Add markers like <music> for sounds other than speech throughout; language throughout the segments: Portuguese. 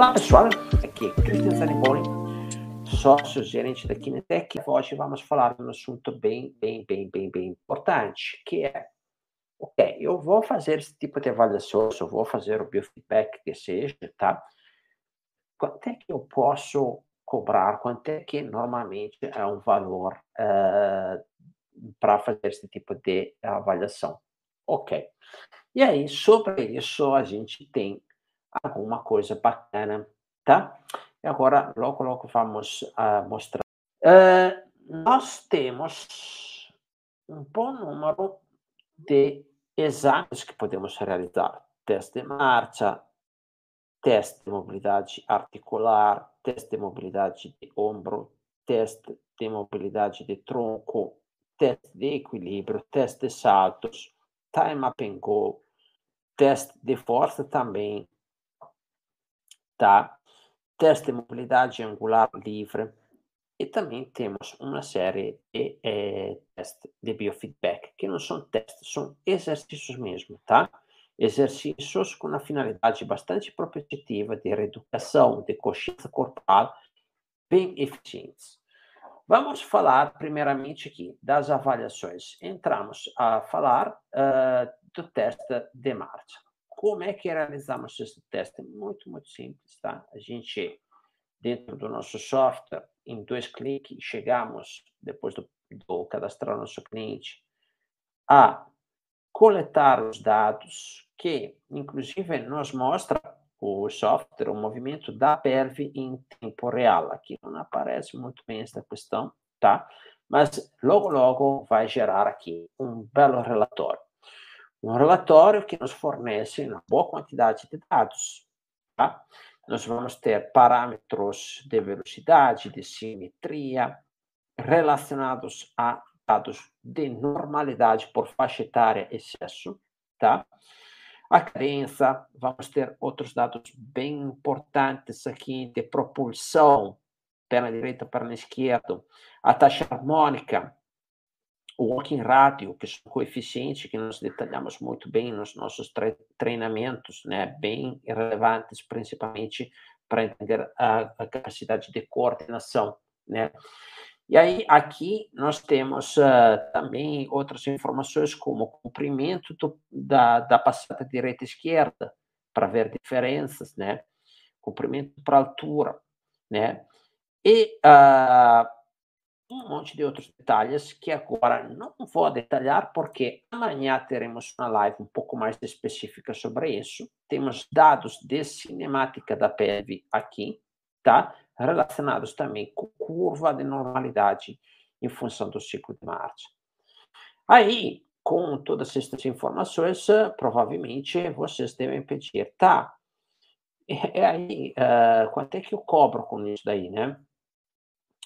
Olá pessoal, aqui é Cristian Zaniboni, sócio gerente da Kinetec. Hoje vamos falar de um assunto bem, bem, bem, bem, bem importante, que é, ok, eu vou fazer esse tipo de avaliação, eu vou fazer o biofeedback que seja, tá? Quanto é que eu posso cobrar? Quanto é que normalmente é um valor uh, para fazer esse tipo de avaliação? Ok. E aí, sobre isso, a gente tem alguma coisa bacana, tá? E agora, logo, logo vamos uh, mostrar. Uh, nós temos um bom número de exames que podemos realizar. Teste de marcha, teste de mobilidade articular, teste de mobilidade de ombro, teste de mobilidade de tronco, teste de equilíbrio, teste de saltos, time up and go, teste de força também, tá? Teste de mobilidade angular livre. E também temos uma série de é, testes de biofeedback, que não são testes, são exercícios mesmo, tá? Exercícios com uma finalidade bastante propositiva de reeducação, de consciência corporal, bem eficientes. Vamos falar primeiramente aqui das avaliações. Entramos a falar uh, do teste de marcha. Como é que realizamos esse teste? Muito, muito simples, tá? A gente, dentro do nosso software, em dois cliques, chegamos, depois do, do cadastrar nosso cliente, a coletar os dados que, inclusive, nos mostra o software, o movimento da pelve em tempo real. Aqui não aparece muito bem essa questão, tá? Mas logo, logo vai gerar aqui um belo relatório um relatório que nos fornece uma boa quantidade de dados. Tá? Nós vamos ter parâmetros de velocidade, de simetria, relacionados a dados de normalidade por faixa etária e sexo, tá? A crença, vamos ter outros dados bem importantes aqui de propulsão, perna direita, perna esquerda, a taxa harmônica, o walking ratio, que é um coeficiente que nós detalhamos muito bem nos nossos tre treinamentos, né, bem relevantes, principalmente para entender a, a, capacidade de coordenação, né. E aí, aqui, nós temos uh, também outras informações, como o comprimento do, da, da passada direita-esquerda, para ver diferenças, né, comprimento para altura, né, e uh, um monte de outros detalhes que agora não vou detalhar, porque amanhã teremos uma live um pouco mais específica sobre isso. Temos dados de cinemática da pelve aqui, tá? Relacionados também com curva de normalidade em função do ciclo de marcha. Aí, com todas essas informações, provavelmente vocês devem pedir, tá? E aí, uh, quanto é que eu cobro com isso daí, né?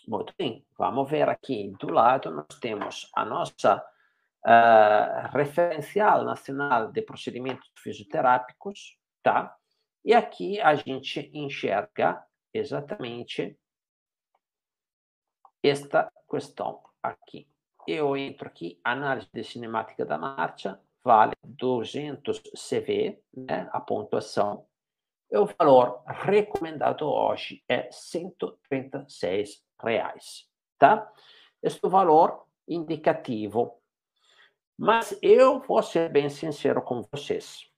Muito bem, vamos ver aqui do lado, nós temos a nossa uh, referencial nacional de procedimentos fisioterápicos, tá? E aqui a gente enxerga exatamente esta questão aqui. Eu entro aqui, análise de cinemática da marcha, vale 200 CV, né, a pontuação, e o valor recomendado hoje é 136 reais, tá? Esse é valor indicativo. Mas eu vou ser bem sincero com vocês.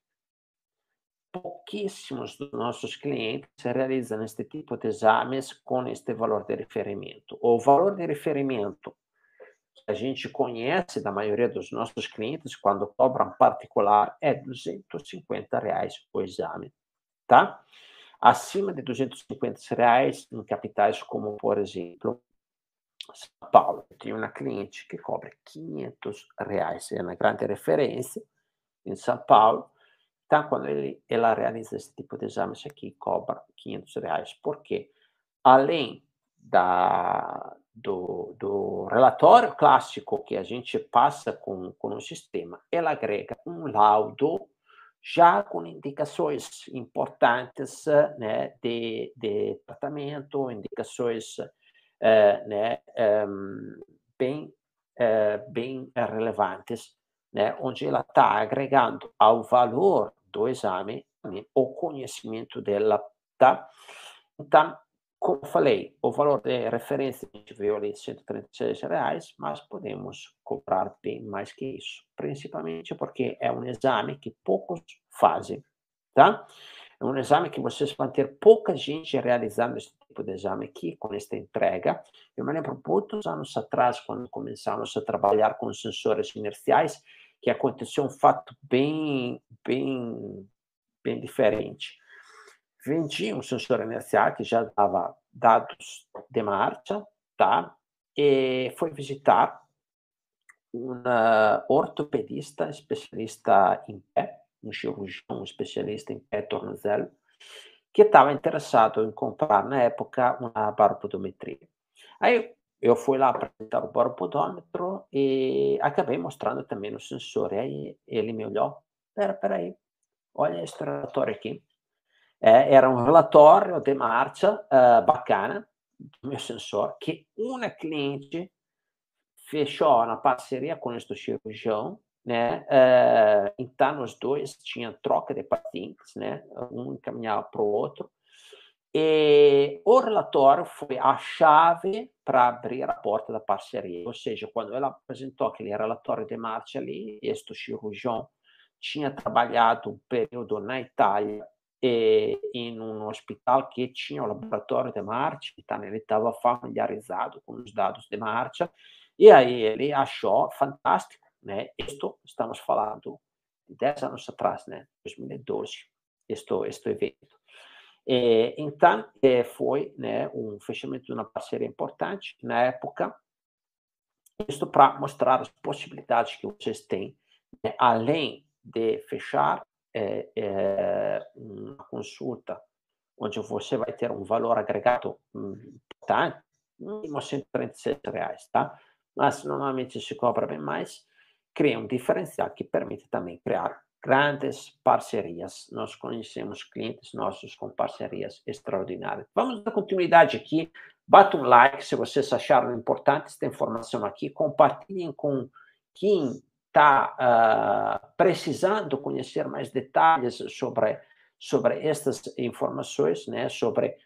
Pouquíssimos dos nossos clientes realizam este tipo de exames com este valor de referimento. O valor de referimento que a gente conhece da maioria dos nossos clientes quando cobram particular é 250 reais o exame, tá? Acima de 250 reais em capitais como, por exemplo, São Paulo. Eu tenho uma cliente que cobra 500 reais, é uma grande referência em São Paulo. Então, quando ele, ela realiza esse tipo de exames aqui, cobra 500 reais. Por quê? Além da, do, do relatório clássico que a gente passa com, com o sistema, ela agrega um laudo já com indicações importantes né, de, de tratamento, indicações uh, né, um, bem, uh, bem relevantes, né, onde ela está agregando ao valor do exame né, o conhecimento dela tá? Então, como falei, o valor de referência viu ali 136 reais, mas podemos cobrar bem mais que isso, principalmente porque é um exame que poucos fazem, tá? É um exame que vocês vão ter pouca gente realizando esse tipo de exame aqui, com esta entrega. Eu me lembro muitos anos atrás, quando começamos a trabalhar com sensores inerciais, que aconteceu um fato bem, bem, bem diferente. Vendia um sensor inercial que já dava dados de marcha, tá? E foi visitar um ortopedista especialista em pé, um cirurgião especialista em pé tornozelo, que estava interessado em comprar, na época, uma baropodometria. Aí eu fui lá apresentar o baropodômetro e acabei mostrando também o sensor. Aí ele me olhou, espera, espera aí, olha esse relatório aqui. É, era um relatório de marcha uh, bacana do meu sensor, que uma cliente fechou na parceria com este cirurgião né? Uh, então, os dois tinham troca de pacientes, né? Um encaminhava para o outro. E o relatório foi a chave para abrir a porta da parceria. Ou seja, quando ela apresentou aquele relatório de marcha ali, este cirurgião tinha trabalhado um período na Itália em um hospital que tinha o laboratório de marcha, então ele estava familiarizado com os dados de marcha, e aí ele achou fantástico né? Isto estamos falando de 10 anos atrás, né? 2012, este, este evento. É, então, foi né, um fechamento de uma parceria importante na época, isto para mostrar as possibilidades que vocês têm, né, além de fechar é, é, uma consulta onde você vai ter um valor agregado importante, mínimo 136 reais, tá? Mas normalmente se cobra bem mais cria um diferencial que permite também criar grandes parcerias. Nós conhecemos clientes nossos com parcerias extraordinárias. Vamos dar continuidade aqui. Bata um like se vocês acharam importante esta informação aqui. Compartilhem com quem está uh, precisando conhecer mais detalhes sobre, sobre estas informações, né? sobre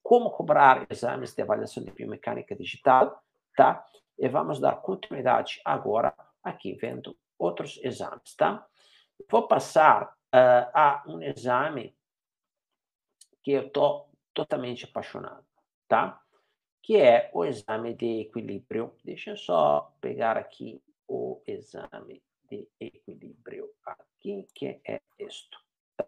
como cobrar exames de avaliação de biomecânica digital, tá? E vamos dar continuidade agora aqui vendo outros exames, tá? Vou passar uh, a um exame que eu estou totalmente apaixonado, tá? Que é o exame de equilíbrio. Deixa eu só pegar aqui o exame de equilíbrio aqui, que é isto. Tá?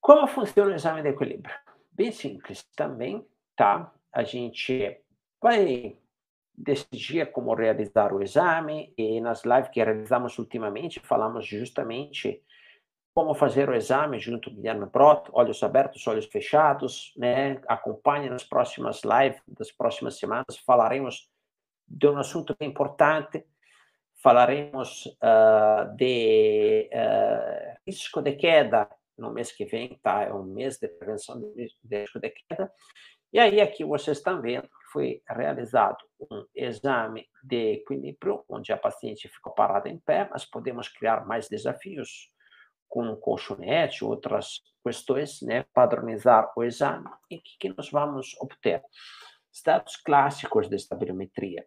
Como funciona o exame de equilíbrio? Bem simples também, tá? A gente vai decidir como realizar o exame e nas lives que realizamos ultimamente falamos justamente como fazer o exame junto com Guilherme Brot, olhos abertos, olhos fechados, né? Acompanhe nas próximas lives das próximas semanas, falaremos de um assunto importante, falaremos uh, de uh, risco de queda no mês que vem, tá? É um mês de prevenção de risco de queda. E aí aqui vocês estão vendo foi realizado um exame de equilíbrio, onde a paciente ficou parada em pé, mas podemos criar mais desafios com colchonete, outras questões, né, padronizar o exame e que, que nós vamos obter? Dados clássicos de estabilimetria,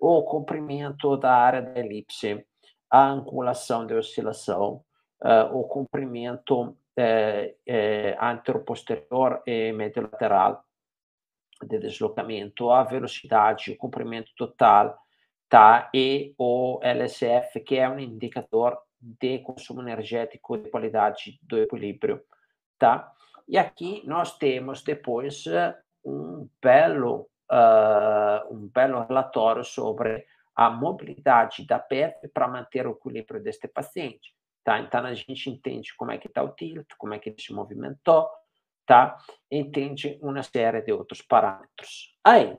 o comprimento da área da elipse, a angulação de oscilação, uh, o comprimento uh, uh, anteroposterior e mediolateral, de deslocamento, a velocidade, o comprimento total, tá? E o LSF, que é um indicador de consumo energético de qualidade do equilíbrio, tá? E aqui nós temos depois um belo uh, um belo relatório sobre a mobilidade da PF para manter o equilíbrio deste paciente, tá? Então a gente entende como é que está o tilt, como é que ele se movimentou, tá? Entende uma série de outros parâmetros. Aí,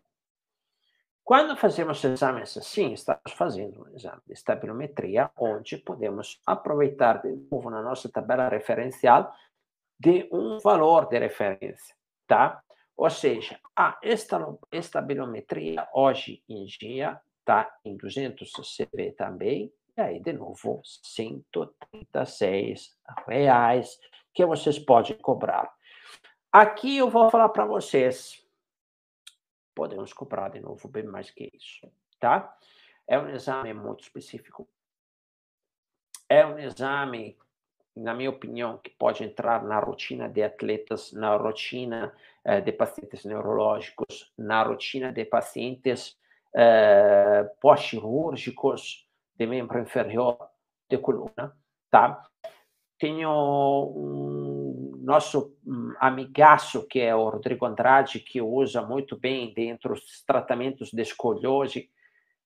quando fazemos exames assim, estamos fazendo um exame de estabilometria, onde podemos aproveitar de novo na nossa tabela referencial de um valor de referência, tá? Ou seja, a estabilometria hoje em dia está em 200 CV também, e aí, de novo, 136 reais que vocês podem cobrar. Aqui eu vou falar para vocês. Podemos cobrar de novo bem mais que isso, tá? É um exame muito específico. É um exame, na minha opinião, que pode entrar na rotina de atletas, na rotina eh, de pacientes neurológicos, na rotina de pacientes eh, pós-cirúrgicos de membro inferior de coluna, tá? Tenho um nosso um, amigaço, que é o Rodrigo Andrade, que usa muito bem dentro dos tratamentos de escoliose,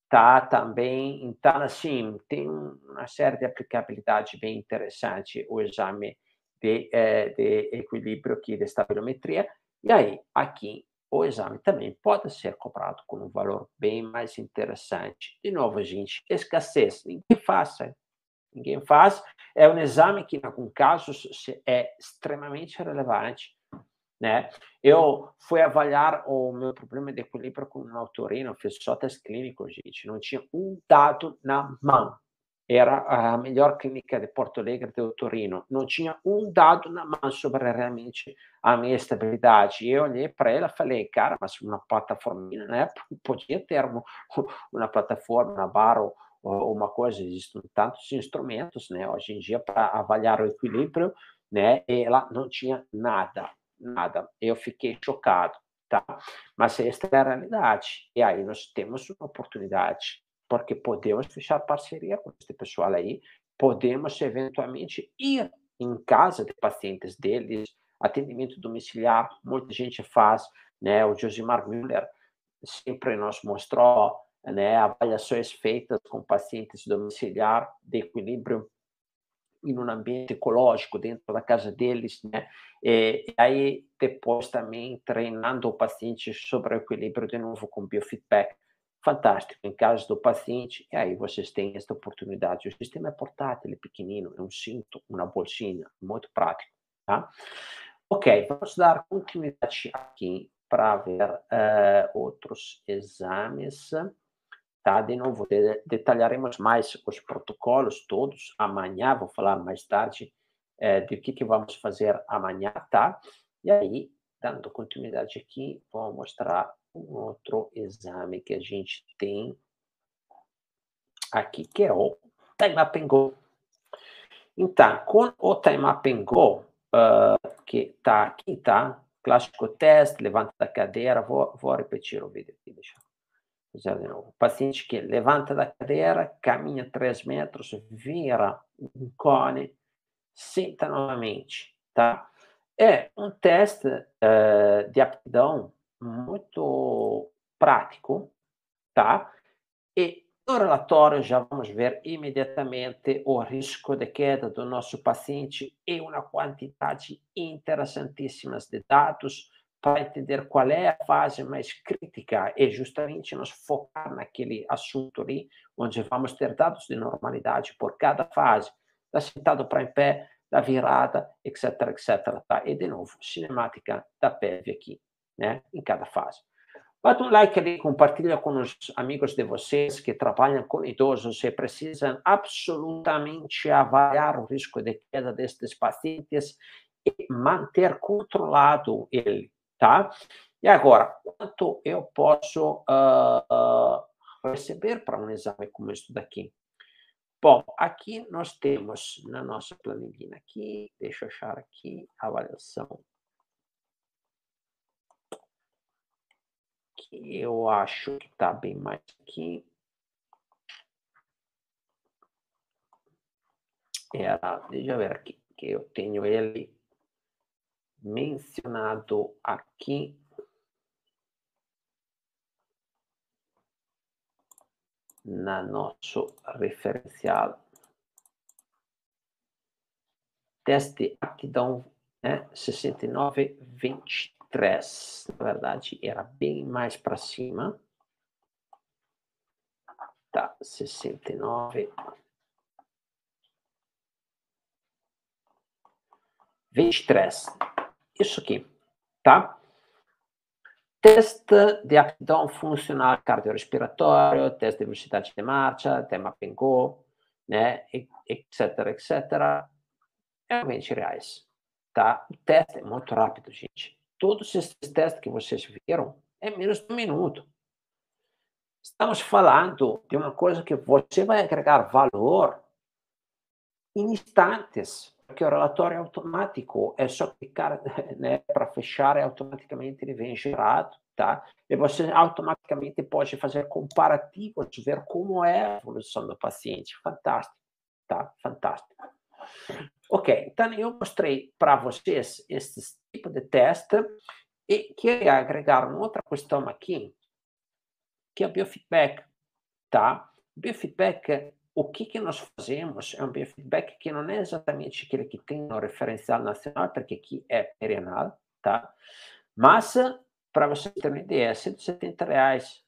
tá também. Então, assim, tem uma série de aplicabilidade bem interessante o exame de, eh, de equilíbrio aqui, de estabilometria. E aí, aqui, o exame também pode ser cobrado com um valor bem mais interessante. De novo, gente, escassez, ninguém faça ninguém faz. É um exame que, em alguns casos, é extremamente relevante. Né? Eu fui avaliar o meu problema de equilíbrio com um autorino, fiz só teste clínico, gente, não tinha um dado na mão. Era a melhor clínica de Porto Alegre de otorino, não tinha um dado na mão sobre realmente a minha estabilidade. E eu olhei para ela e falei, cara, mas uma plataforma, né? Podia ter uma, <laughs> uma plataforma na Baro uma coisa, existem tantos instrumentos, né, hoje em dia para avaliar o equilíbrio, né, ela não tinha nada, nada. Eu fiquei chocado, tá? Mas esta é a realidade. E aí nós temos uma oportunidade, porque podemos fechar parceria com este pessoal aí, podemos eventualmente ir em casa de pacientes deles, atendimento domiciliar, muita gente faz, né? O Josimar Müller sempre nos mostrou né, avaliações feitas com pacientes domiciliar de equilíbrio em um ambiente ecológico dentro da casa deles, né? E aí depois também treinando o paciente sobre o equilíbrio de novo com biofeedback. Fantástico. Em caso do paciente, e aí vocês têm esta oportunidade. O sistema é portátil, é pequenino, é um cinto, uma bolsinha, muito prático, tá? Ok, vamos dar continuidade aqui para ver uh, outros exames. Tá? De novo, de, detalharemos mais os protocolos todos amanhã, vou falar mais tarde é, de que, que vamos fazer amanhã, tá? E aí, dando continuidade aqui, vou mostrar um outro exame que a gente tem aqui, que é o Time and Go. Então, com o Time and Go, uh, que está aqui, tá? Clássico teste, levanta da cadeira, vou, vou repetir o vídeo aqui, deixa eu o paciente que levanta da cadeira, caminha 3 metros, vira um cone, senta novamente, tá? É um teste uh, de aptidão muito prático, tá? E no relatório já vamos ver imediatamente o risco de queda do nosso paciente e uma quantidade interessantíssima de dados para entender qual é a fase mais crítica e justamente nos focar naquele assunto ali, onde vamos ter dados de normalidade por cada fase, da sentado para em pé, da virada, etc, etc. Tá? E, de novo, cinemática da PEV aqui, né? em cada fase. Bata um like ali, compartilha com os amigos de vocês que trabalham com idosos e precisam absolutamente avaliar o risco de queda destes pacientes e manter controlado ele tá? E agora, quanto eu posso uh, uh, receber para um exame como este daqui? Bom, aqui nós temos na nossa planilha aqui, deixa eu achar aqui avaliação que eu acho que está bem mais aqui. Era, deixa eu ver aqui, que eu tenho ele mencionado aqui na nosso referencial. Teste aptidão né, 6923. Na verdade, era bem mais para cima. Tá, 69. 23 isso aqui, tá? Teste de aptidão funcional cardiorrespiratório, teste de velocidade de marcha, tema PENGO, né, etc, etc. É 20 reais, tá? O teste é muito rápido, gente. todos esses testes que vocês viram é menos de um minuto. Estamos falando de uma coisa que você vai agregar valor em instantes, porque o relatório automático é só clicar <laughs> né, para fechar e automaticamente ele vem gerado, tá? E você automaticamente pode fazer comparativos, ver como é a evolução do paciente. Fantástico, tá? Fantástico. Ok, então eu mostrei para vocês esse tipo de teste e queria agregar uma outra questão aqui, que é o biofeedback, tá? Biofeedback, o que, que nós fazemos é um biofeedback que não é exatamente aquele que tem no referencial nacional, porque aqui é perenal, tá? Mas, para você ter uma ideia, é 170 reais.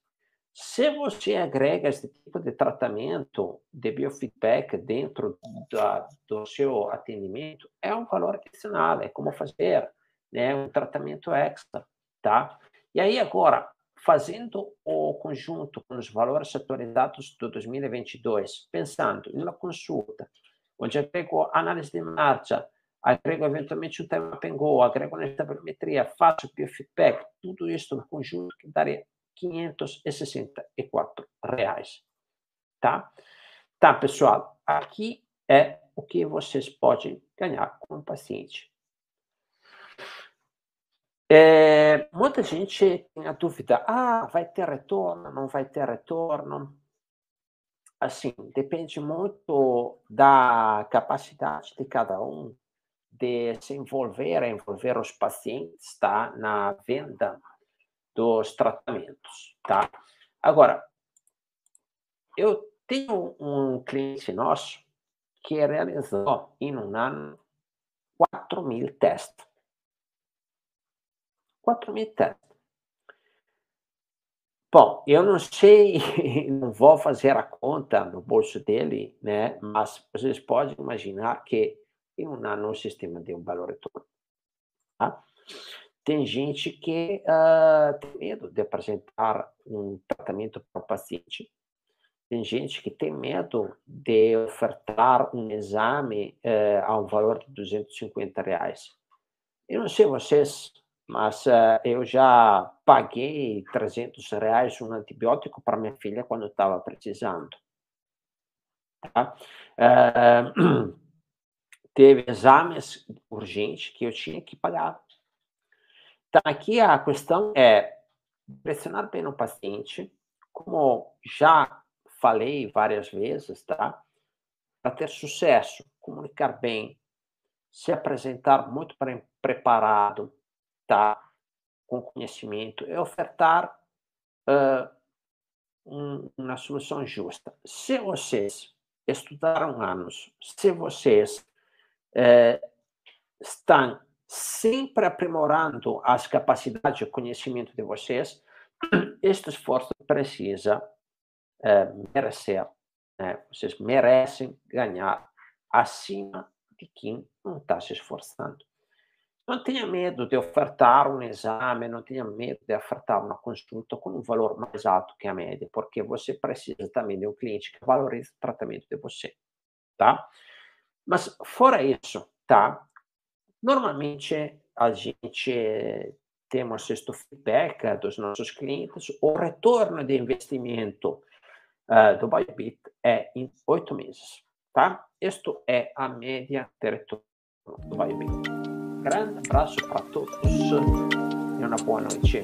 Se você agrega esse tipo de tratamento de biofeedback dentro da, do seu atendimento, é um valor adicional, é como fazer né, um tratamento extra, tá? E aí agora, fazendo o conjunto com os valores atualizados do 2022, pensando em uma consulta, onde agrego análise de marcha, agrego eventualmente um tema Pengo, agrego uma estabelometria, faço biofeedback, tudo isso no conjunto que daria 564 reais, tá? Tá, pessoal, aqui é o que vocês podem ganhar com o paciente. É, muita gente tem a dúvida: ah, vai ter retorno, não vai ter retorno? Assim, depende muito da capacidade de cada um de se envolver, envolver os pacientes, tá? Na venda dos tratamentos, tá? Agora, eu tenho um cliente nosso que realizou em um ano 4 mil testes. 4 mil testes. Bom, eu não sei, <laughs> não vou fazer a conta no bolso dele, né? Mas vocês podem imaginar que em um ano o sistema deu um valor retorno. Tá? Tem gente que uh, tem medo de apresentar um tratamento para o paciente. Tem gente que tem medo de ofertar um exame uh, a um valor de 250 reais. Eu não sei vocês, mas uh, eu já paguei 300 reais um antibiótico para minha filha quando estava precisando. Tá? Uh, <clears throat> teve exames urgentes que eu tinha que pagar. Então, aqui a questão é pressionar bem o paciente, como já falei várias vezes, tá? Para ter sucesso, comunicar bem, se apresentar muito preparado, tá? Com conhecimento e ofertar uh, um, uma solução justa. Se vocês estudaram anos, se vocês uh, estão sempre aprimorando as capacidades e conhecimento de vocês, <clears throat> este esforço precisa uh, merecer. Né? Vocês merecem ganhar acima de quem não está se esforçando. Não tenha medo de ofertar um exame, não tenha medo de ofertar uma consulta com um valor mais alto que a média, porque você precisa também de um cliente que valorize o tratamento de você, tá? Mas fora isso, tá? Normalmente a gente temos este feedback dos nossos clientes, o retorno de investimento uh, do Biobit é em oito meses, tá? Isto é a média retorno do Biobit grande abraço para todos e uma boa noite.